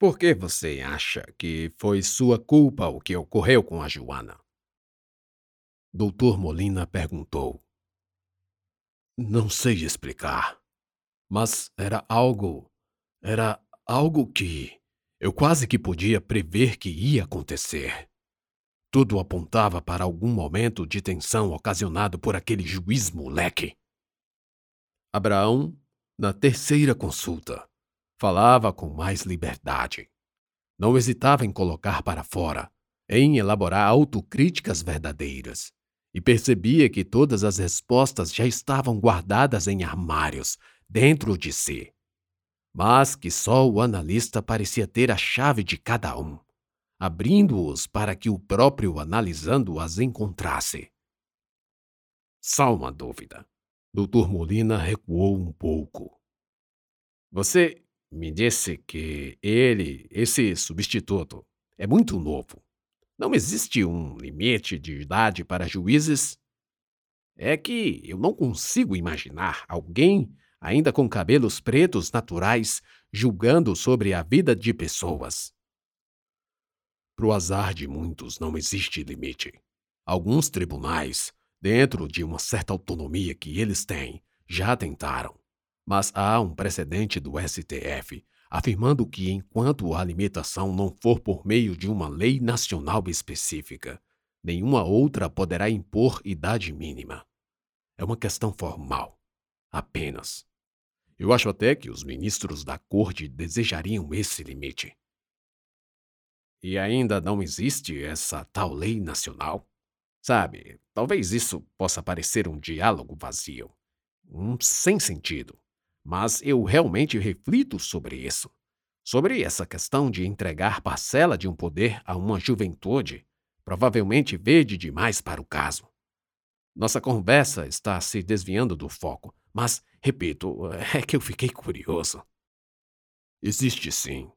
Por que você acha que foi sua culpa o que ocorreu com a Joana? Doutor Molina perguntou. Não sei explicar, mas era algo. Era algo que eu quase que podia prever que ia acontecer. Tudo apontava para algum momento de tensão ocasionado por aquele juiz moleque. Abraão, na terceira consulta, falava com mais liberdade. Não hesitava em colocar para fora, em elaborar autocríticas verdadeiras, e percebia que todas as respostas já estavam guardadas em armários, dentro de si. Mas que só o analista parecia ter a chave de cada um abrindo-os para que o próprio analisando as encontrasse. Só uma dúvida. Doutor Molina recuou um pouco. Você me disse que ele, esse substituto, é muito novo. Não existe um limite de idade para juízes? É que eu não consigo imaginar alguém, ainda com cabelos pretos naturais, julgando sobre a vida de pessoas. Para o azar de muitos não existe limite. Alguns tribunais, dentro de uma certa autonomia que eles têm, já tentaram. Mas há um precedente do STF afirmando que, enquanto a limitação não for por meio de uma lei nacional específica, nenhuma outra poderá impor idade mínima. É uma questão formal. Apenas. Eu acho até que os ministros da corte desejariam esse limite. E ainda não existe essa tal lei nacional? Sabe, talvez isso possa parecer um diálogo vazio, um sem sentido, mas eu realmente reflito sobre isso. Sobre essa questão de entregar parcela de um poder a uma juventude, provavelmente verde demais para o caso. Nossa conversa está se desviando do foco, mas, repito, é que eu fiquei curioso. Existe sim.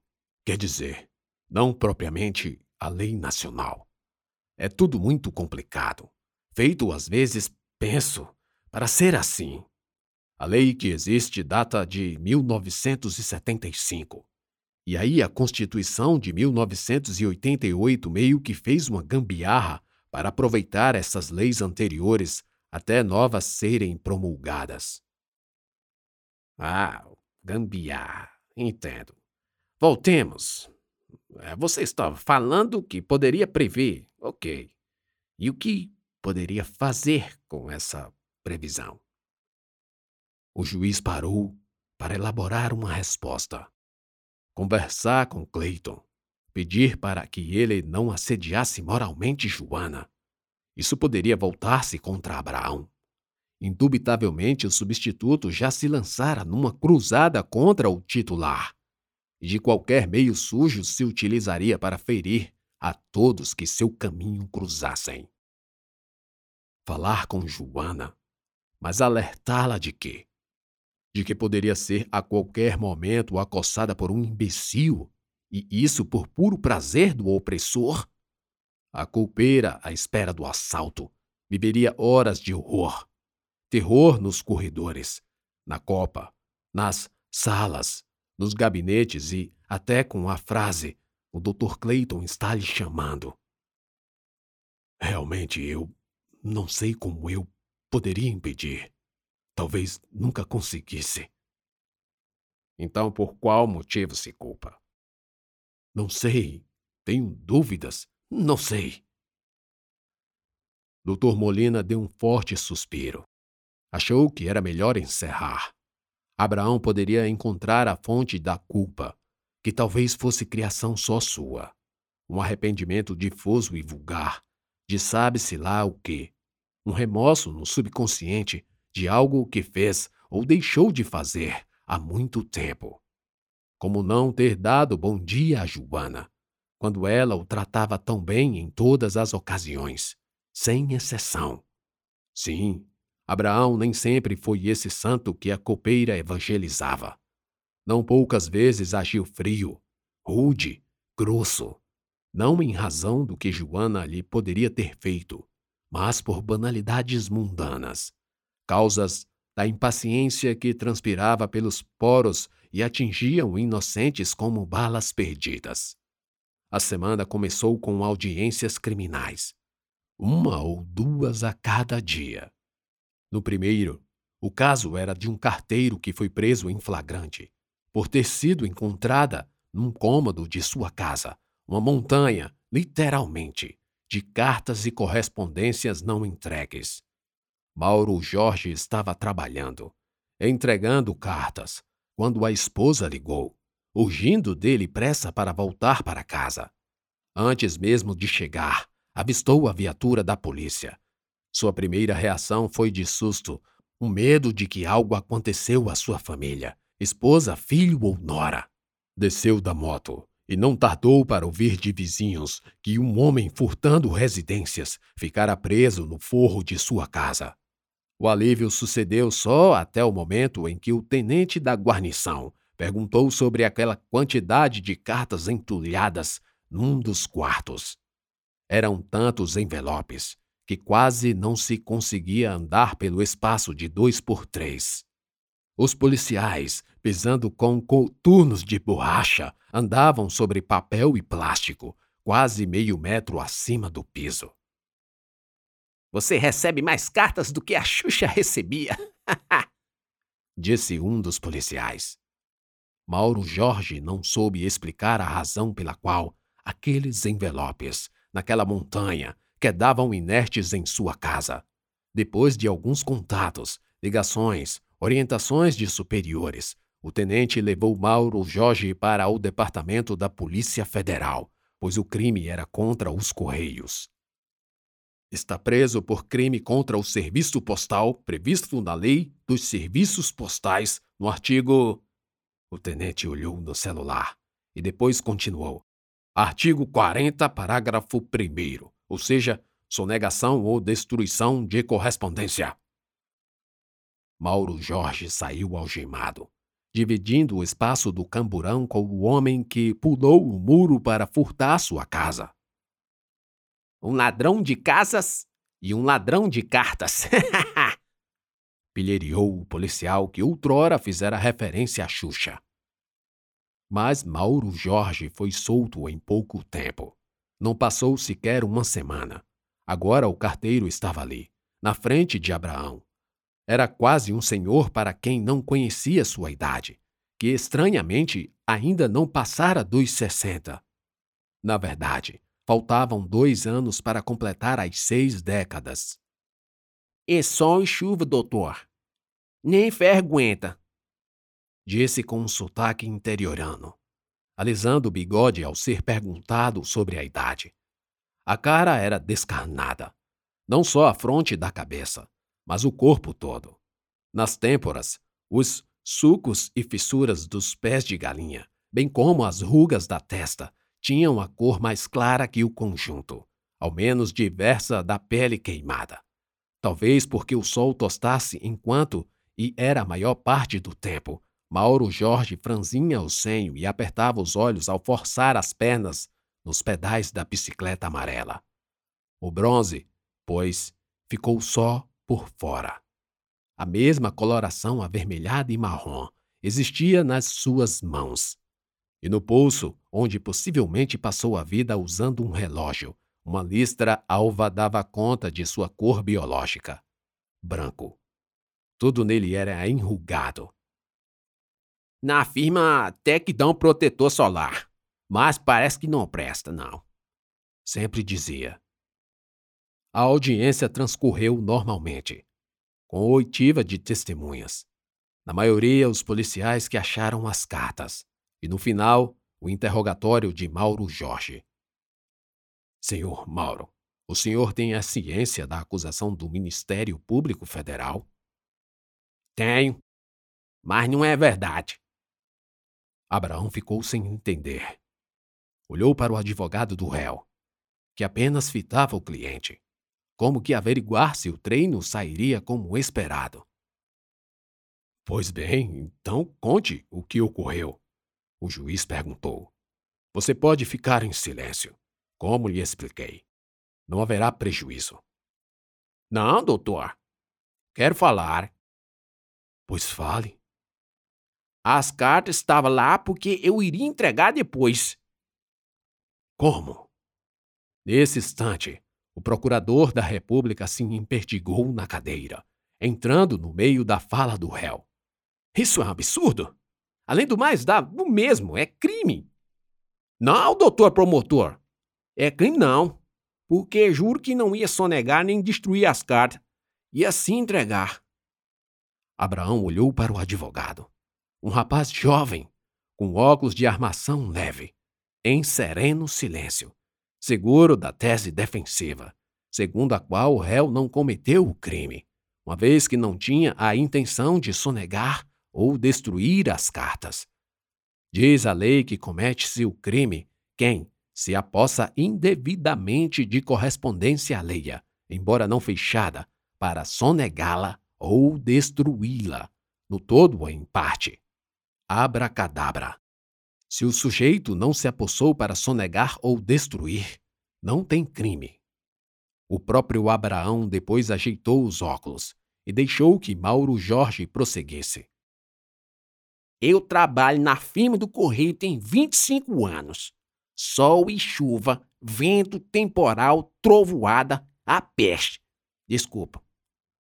Quer dizer, não propriamente a lei nacional. É tudo muito complicado, feito às vezes, penso, para ser assim. A lei que existe data de 1975. E aí a Constituição de 1988 meio que fez uma gambiarra para aproveitar essas leis anteriores até novas serem promulgadas. Ah, gambiarra, entendo. Voltemos. É, você estava falando que poderia prever, ok. E o que poderia fazer com essa previsão? O juiz parou para elaborar uma resposta. Conversar com Clayton, pedir para que ele não assediasse moralmente Joana. Isso poderia voltar-se contra Abraão. Indubitavelmente, o substituto já se lançara numa cruzada contra o titular e de qualquer meio sujo se utilizaria para ferir a todos que seu caminho cruzassem. Falar com Joana, mas alertá-la de quê? De que poderia ser a qualquer momento acossada por um imbecil, e isso por puro prazer do opressor? A culpeira, à espera do assalto, viveria horas de horror. Terror nos corredores, na copa, nas salas, nos gabinetes e até com a frase: O Dr. Clayton está lhe chamando. Realmente eu não sei como eu poderia impedir. Talvez nunca conseguisse. Então, por qual motivo se culpa? Não sei. Tenho dúvidas. Não sei. Dr. Molina deu um forte suspiro. Achou que era melhor encerrar. Abraão poderia encontrar a fonte da culpa, que talvez fosse criação só sua. Um arrependimento difuso e vulgar, de sabe-se lá o quê. Um remorso no subconsciente de algo que fez ou deixou de fazer há muito tempo. Como não ter dado bom dia a Joana, quando ela o tratava tão bem em todas as ocasiões, sem exceção. Sim, Abraão nem sempre foi esse santo que a copeira evangelizava. Não poucas vezes agiu frio, rude, grosso, não em razão do que Joana lhe poderia ter feito, mas por banalidades mundanas, causas a impaciência que transpirava pelos poros e atingiam inocentes como balas perdidas. A semana começou com audiências criminais, uma ou duas a cada dia. No primeiro, o caso era de um carteiro que foi preso em flagrante, por ter sido encontrada num cômodo de sua casa, uma montanha, literalmente, de cartas e correspondências não entregues. Mauro Jorge estava trabalhando, entregando cartas, quando a esposa ligou, urgindo dele pressa para voltar para casa. Antes mesmo de chegar, avistou a viatura da polícia. Sua primeira reação foi de susto, o medo de que algo aconteceu à sua família, esposa, filho ou nora. Desceu da moto e não tardou para ouvir de vizinhos que um homem furtando residências ficara preso no forro de sua casa. O alívio sucedeu só até o momento em que o tenente da guarnição perguntou sobre aquela quantidade de cartas entulhadas num dos quartos. Eram tantos envelopes que quase não se conseguia andar pelo espaço de dois por três. Os policiais, pisando com coturnos de borracha, andavam sobre papel e plástico, quase meio metro acima do piso. Você recebe mais cartas do que a Xuxa recebia. Disse um dos policiais. Mauro Jorge não soube explicar a razão pela qual aqueles envelopes, naquela montanha, quedavam inertes em sua casa. Depois de alguns contatos, ligações, orientações de superiores, o tenente levou Mauro Jorge para o departamento da Polícia Federal, pois o crime era contra os Correios. Está preso por crime contra o serviço postal previsto na Lei dos Serviços Postais, no artigo. O tenente olhou no celular e depois continuou. Artigo 40, parágrafo 1, ou seja, sonegação ou destruição de correspondência. Mauro Jorge saiu algemado, dividindo o espaço do camburão com o homem que pulou o muro para furtar sua casa. Um ladrão de casas e um ladrão de cartas. Pilheriou o policial que outrora fizera referência a Xuxa. Mas Mauro Jorge foi solto em pouco tempo. Não passou sequer uma semana. Agora o carteiro estava ali, na frente de Abraão. Era quase um senhor para quem não conhecia sua idade, que estranhamente ainda não passara dos sessenta. Na verdade, Faltavam dois anos para completar as seis décadas. E sol e chuva, doutor. Nem ferro aguenta. Disse com um sotaque interiorano, alisando o bigode ao ser perguntado sobre a idade. A cara era descarnada, não só a fronte da cabeça, mas o corpo todo. Nas têmporas, os sucos e fissuras dos pés de galinha, bem como as rugas da testa, tinham a cor mais clara que o conjunto, ao menos diversa da pele queimada. Talvez porque o sol tostasse enquanto, e era a maior parte do tempo, Mauro Jorge franzinha o senho e apertava os olhos ao forçar as pernas nos pedais da bicicleta amarela. O bronze, pois, ficou só por fora. A mesma coloração avermelhada e marrom existia nas suas mãos, e no pulso, onde possivelmente passou a vida usando um relógio, uma listra alva dava conta de sua cor biológica. Branco. Tudo nele era enrugado. Na firma até que dão protetor solar, mas parece que não presta, não. Sempre dizia. A audiência transcorreu normalmente, com oitiva de testemunhas. Na maioria, os policiais que acharam as cartas e no final, o interrogatório de Mauro Jorge. Senhor Mauro, o senhor tem a ciência da acusação do Ministério Público Federal? Tenho, mas não é verdade. Abraão ficou sem entender. Olhou para o advogado do réu, que apenas fitava o cliente, como que averiguar se o treino sairia como esperado. Pois bem, então conte o que ocorreu. O juiz perguntou. Você pode ficar em silêncio. Como lhe expliquei. Não haverá prejuízo. Não, doutor. Quero falar. Pois fale. As cartas estavam lá porque eu iria entregar depois. Como? Nesse instante, o procurador da República se empertigou na cadeira, entrando no meio da fala do réu. Isso é um absurdo. Além do mais, dá o mesmo, é crime. Não, doutor promotor. É crime não. Porque juro que não ia sonegar nem destruir as cartas. Ia sim entregar. Abraão olhou para o advogado. Um rapaz jovem, com óculos de armação leve, em sereno silêncio, seguro da tese defensiva, segundo a qual o réu não cometeu o crime, uma vez que não tinha a intenção de sonegar ou destruir as cartas. Diz a lei que comete-se o crime quem se apossa indevidamente de correspondência alheia, embora não fechada, para sonegá-la ou destruí-la, no todo ou em parte. Abracadabra. Se o sujeito não se apossou para sonegar ou destruir, não tem crime. O próprio Abraão depois ajeitou os óculos e deixou que Mauro Jorge prosseguisse. Eu trabalho na firma do Correio tem 25 anos. Sol e chuva, vento, temporal, trovoada, a peste. Desculpa,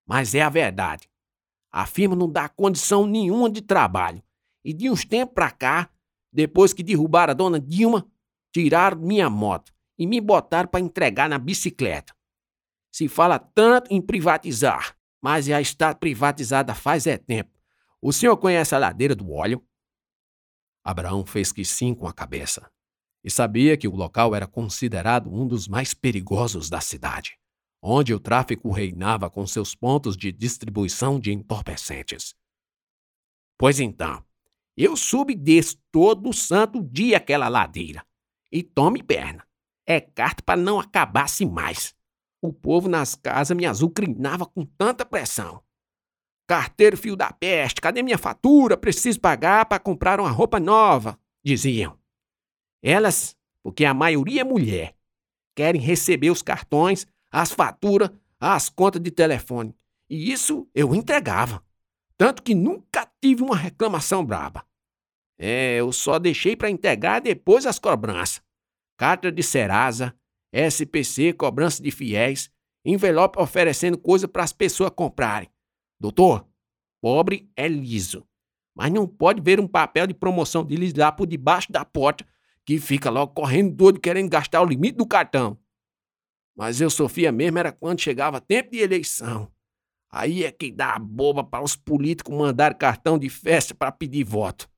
mas é a verdade. A firma não dá condição nenhuma de trabalho. E de uns tempos pra cá, depois que derrubaram a dona Dilma, tiraram minha moto e me botaram para entregar na bicicleta. Se fala tanto em privatizar, mas já está privatizada faz é tempo. O senhor conhece a ladeira do óleo? Abraão fez que sim com a cabeça e sabia que o local era considerado um dos mais perigosos da cidade, onde o tráfico reinava com seus pontos de distribuição de entorpecentes. Pois então, eu subi desse todo santo dia aquela ladeira. E tome perna. É carta para não acabasse mais. O povo nas casas me azucrinava com tanta pressão. Carteiro fio da peste, cadê minha fatura? Preciso pagar para comprar uma roupa nova, diziam. Elas, porque a maioria é mulher, querem receber os cartões, as faturas, as contas de telefone. E isso eu entregava. Tanto que nunca tive uma reclamação braba. É, eu só deixei para entregar depois as cobranças. Carta de Serasa, SPC, cobrança de fiéis, envelope oferecendo coisa para as pessoas comprarem. Doutor, pobre é liso, mas não pode ver um papel de promoção lá por debaixo da porta que fica logo correndo doido querendo gastar o limite do cartão. Mas eu sofria mesmo era quando chegava tempo de eleição. Aí é que dá a boba para os políticos mandar cartão de festa para pedir voto.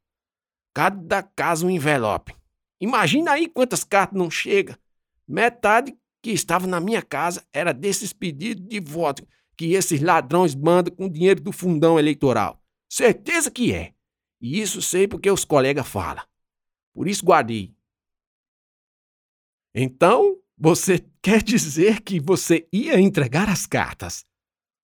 Cada caso um envelope. Imagina aí quantas cartas não chega. Metade que estava na minha casa era desses pedidos de voto que esses ladrões mandam com dinheiro do fundão eleitoral. Certeza que é. E isso sei porque os colegas falam. Por isso guardei. Então, você quer dizer que você ia entregar as cartas?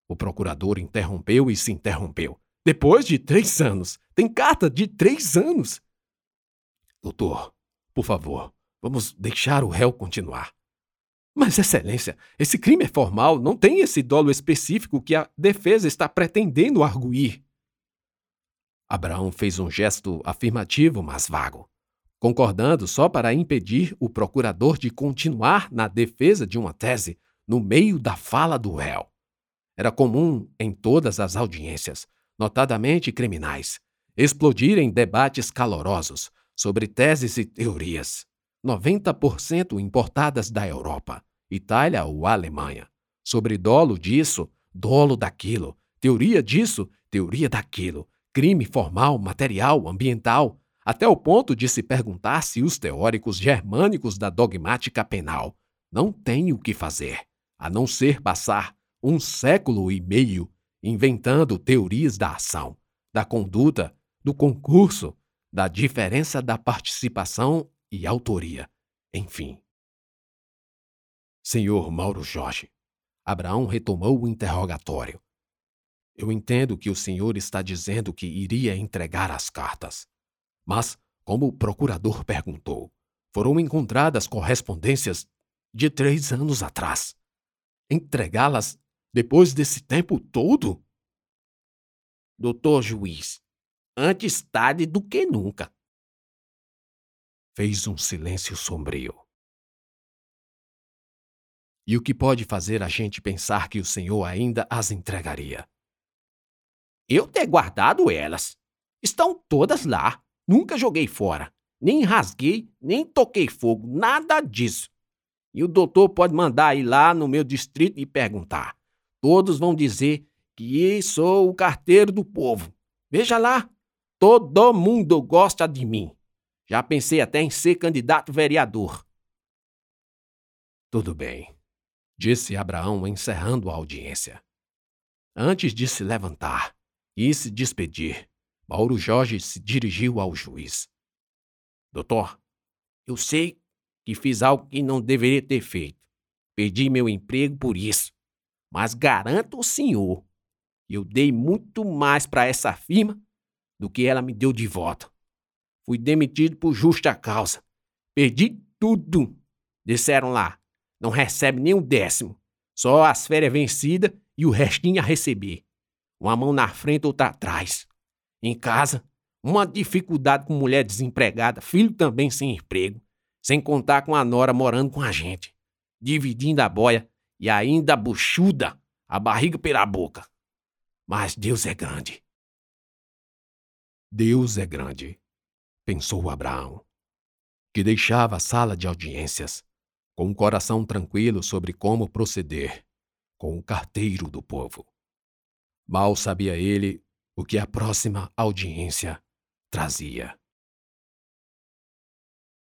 O procurador interrompeu e se interrompeu. Depois de três anos. Tem carta de três anos. Doutor, por favor, vamos deixar o réu continuar. Mas, Excelência, esse crime é formal, não tem esse dolo específico que a defesa está pretendendo arguir. Abraão fez um gesto afirmativo, mas vago, concordando só para impedir o procurador de continuar na defesa de uma tese no meio da fala do réu. Era comum em todas as audiências, notadamente criminais, explodirem debates calorosos sobre teses e teorias, 90% importadas da Europa, Itália ou Alemanha. Sobre dolo disso, dolo daquilo, teoria disso, teoria daquilo, crime formal, material, ambiental, até o ponto de se perguntar se os teóricos germânicos da dogmática penal não têm o que fazer, a não ser passar um século e meio inventando teorias da ação, da conduta, do concurso, da diferença da participação e autoria, enfim. Senhor Mauro Jorge, Abraão retomou o interrogatório. Eu entendo que o senhor está dizendo que iria entregar as cartas. Mas, como o procurador perguntou, foram encontradas correspondências de três anos atrás. Entregá-las depois desse tempo todo? doutor juiz. Antes tarde do que nunca. Fez um silêncio sombrio. E o que pode fazer a gente pensar que o senhor ainda as entregaria? Eu ter guardado elas. Estão todas lá. Nunca joguei fora. Nem rasguei, nem toquei fogo. Nada disso. E o doutor pode mandar ir lá no meu distrito e perguntar. Todos vão dizer que sou o carteiro do povo. Veja lá, todo mundo gosta de mim. Já pensei até em ser candidato vereador. Tudo bem, disse Abraão, encerrando a audiência. Antes de se levantar e se despedir, Mauro Jorge se dirigiu ao juiz. Doutor, eu sei que fiz algo que não deveria ter feito. Perdi meu emprego por isso. Mas garanto ao senhor eu dei muito mais para essa firma do que ela me deu de volta. Fui demitido por justa causa. Perdi tudo. Disseram lá, não recebe nem um décimo. Só as férias vencidas e o restinho a receber. Uma mão na frente, outra atrás. Em casa, uma dificuldade com mulher desempregada, filho também sem emprego, sem contar com a nora morando com a gente, dividindo a boia e ainda buchuda, a barriga pela boca. Mas Deus é grande. Deus é grande, pensou Abraão, que deixava a sala de audiências com o coração tranquilo sobre como proceder com o carteiro do povo. Mal sabia ele o que a próxima audiência trazia.